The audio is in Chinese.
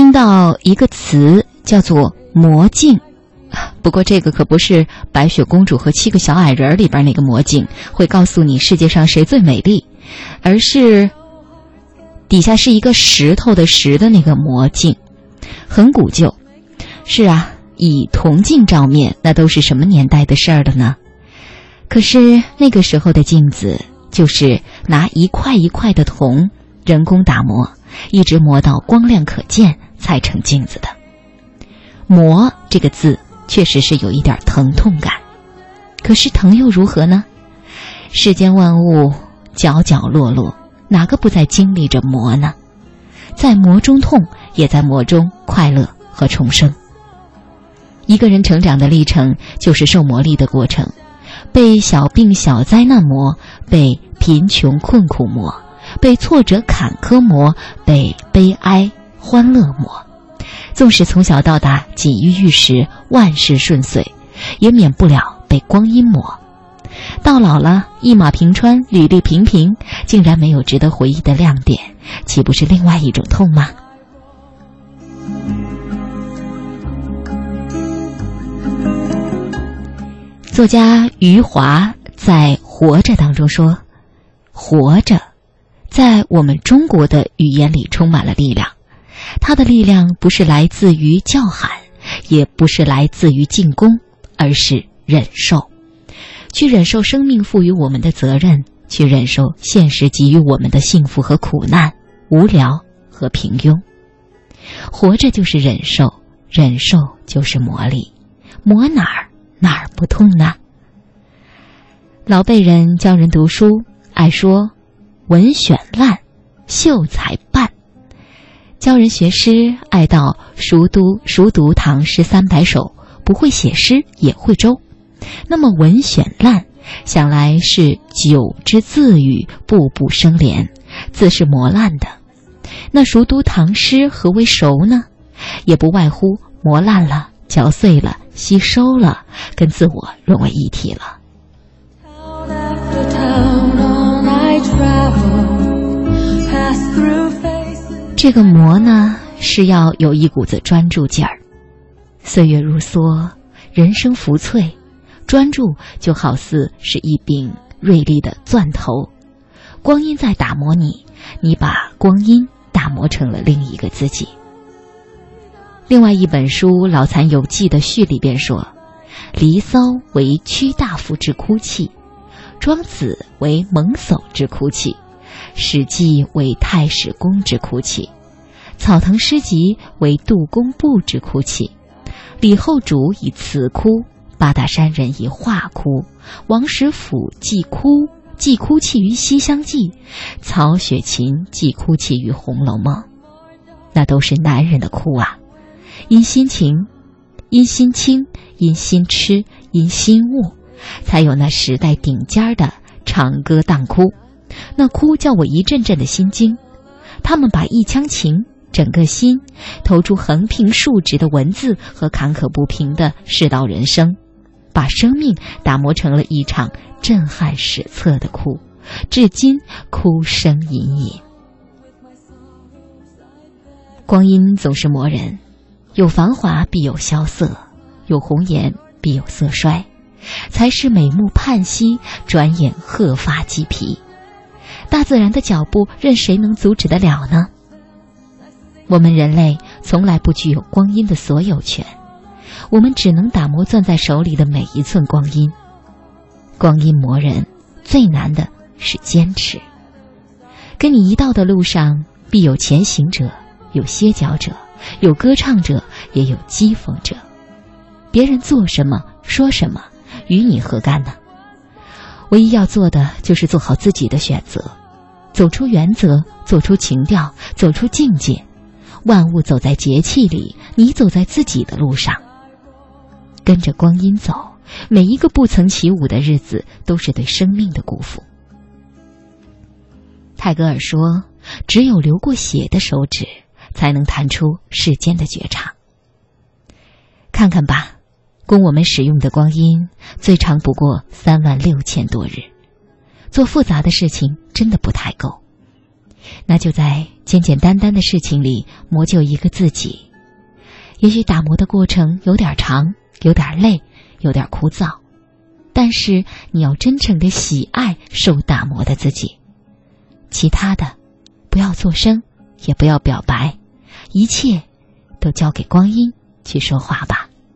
听到一个词叫做“魔镜”，不过这个可不是《白雪公主和七个小矮人》里边那个魔镜，会告诉你世界上谁最美丽，而是底下是一个石头的“石”的那个魔镜，很古旧。是啊，以铜镜照面，那都是什么年代的事儿了呢？可是那个时候的镜子，就是拿一块一块的铜人工打磨，一直磨到光亮可见才成镜子的。磨这个字确实是有一点疼痛感，可是疼又如何呢？世间万物角角落落，哪个不在经历着磨呢？在磨中痛，也在磨中快乐和重生。一个人成长的历程，就是受磨砺的过程。被小病小灾难磨，被贫穷困苦磨，被挫折坎坷磨，被悲哀欢乐磨。纵使从小到大锦衣玉食，万事顺遂，也免不了被光阴磨。到老了，一马平川，履历平平，竟然没有值得回忆的亮点，岂不是另外一种痛吗？作家余华在《活着》当中说：“活着，在我们中国的语言里充满了力量。他的力量不是来自于叫喊，也不是来自于进攻，而是忍受。去忍受生命赋予我们的责任，去忍受现实给予我们的幸福和苦难、无聊和平庸。活着就是忍受，忍受就是磨砺，磨哪儿？”哪儿不痛呢？老辈人教人读书，爱说“文选烂，秀才”；教人学诗，爱到“熟读熟读唐诗三百首，不会写诗也会周”。那么“文选烂”，想来是九之字语步步生莲，字是磨烂的。那熟读唐诗何为熟呢？也不外乎磨烂了。嚼碎了，吸收了，跟自我融为一体了。这个磨呢，是要有一股子专注劲儿。岁月如梭，人生浮翠，专注就好似是一柄锐利的钻头，光阴在打磨你，你把光阴打磨成了另一个自己。另外一本书《老残有记》的序里边说：“离骚为屈大夫之哭泣，庄子为蒙叟之哭泣，史记为太史公之哭泣，草堂诗集为杜工部之哭泣，李后主以词哭，八大山人以画哭，王实甫既哭既哭泣于《西厢记》，曹雪芹既哭泣于《红楼梦》，那都是男人的哭啊。”因心情，因心清，因心痴，因心悟，才有那时代顶尖的长歌当哭。那哭叫我一阵阵的心惊。他们把一腔情、整个心，投出横平竖直的文字和坎坷不平的世道人生，把生命打磨成了一场震撼史册的哭，至今哭声隐隐。光阴总是磨人。有繁华必有萧瑟，有红颜必有色衰，才是美目盼兮，转眼鹤发鸡皮。大自然的脚步，任谁能阻止得了呢？我们人类从来不具有光阴的所有权，我们只能打磨攥在手里的每一寸光阴。光阴磨人，最难的是坚持。跟你一道的路上，必有前行者，有歇脚者。有歌唱者，也有讥讽者。别人做什么，说什么，与你何干呢？唯一要做的，就是做好自己的选择，走出原则，走出情调，走出境界。万物走在节气里，你走在自己的路上。跟着光阴走，每一个不曾起舞的日子，都是对生命的辜负。泰戈尔说：“只有流过血的手指。”才能弹出世间的绝唱。看看吧，供我们使用的光阴最长不过三万六千多日，做复杂的事情真的不太够。那就在简简单单的事情里磨就一个自己。也许打磨的过程有点长，有点累，有点枯燥，但是你要真诚的喜爱受打磨的自己。其他的，不要作声，也不要表白，一切都交给光阴去说话吧。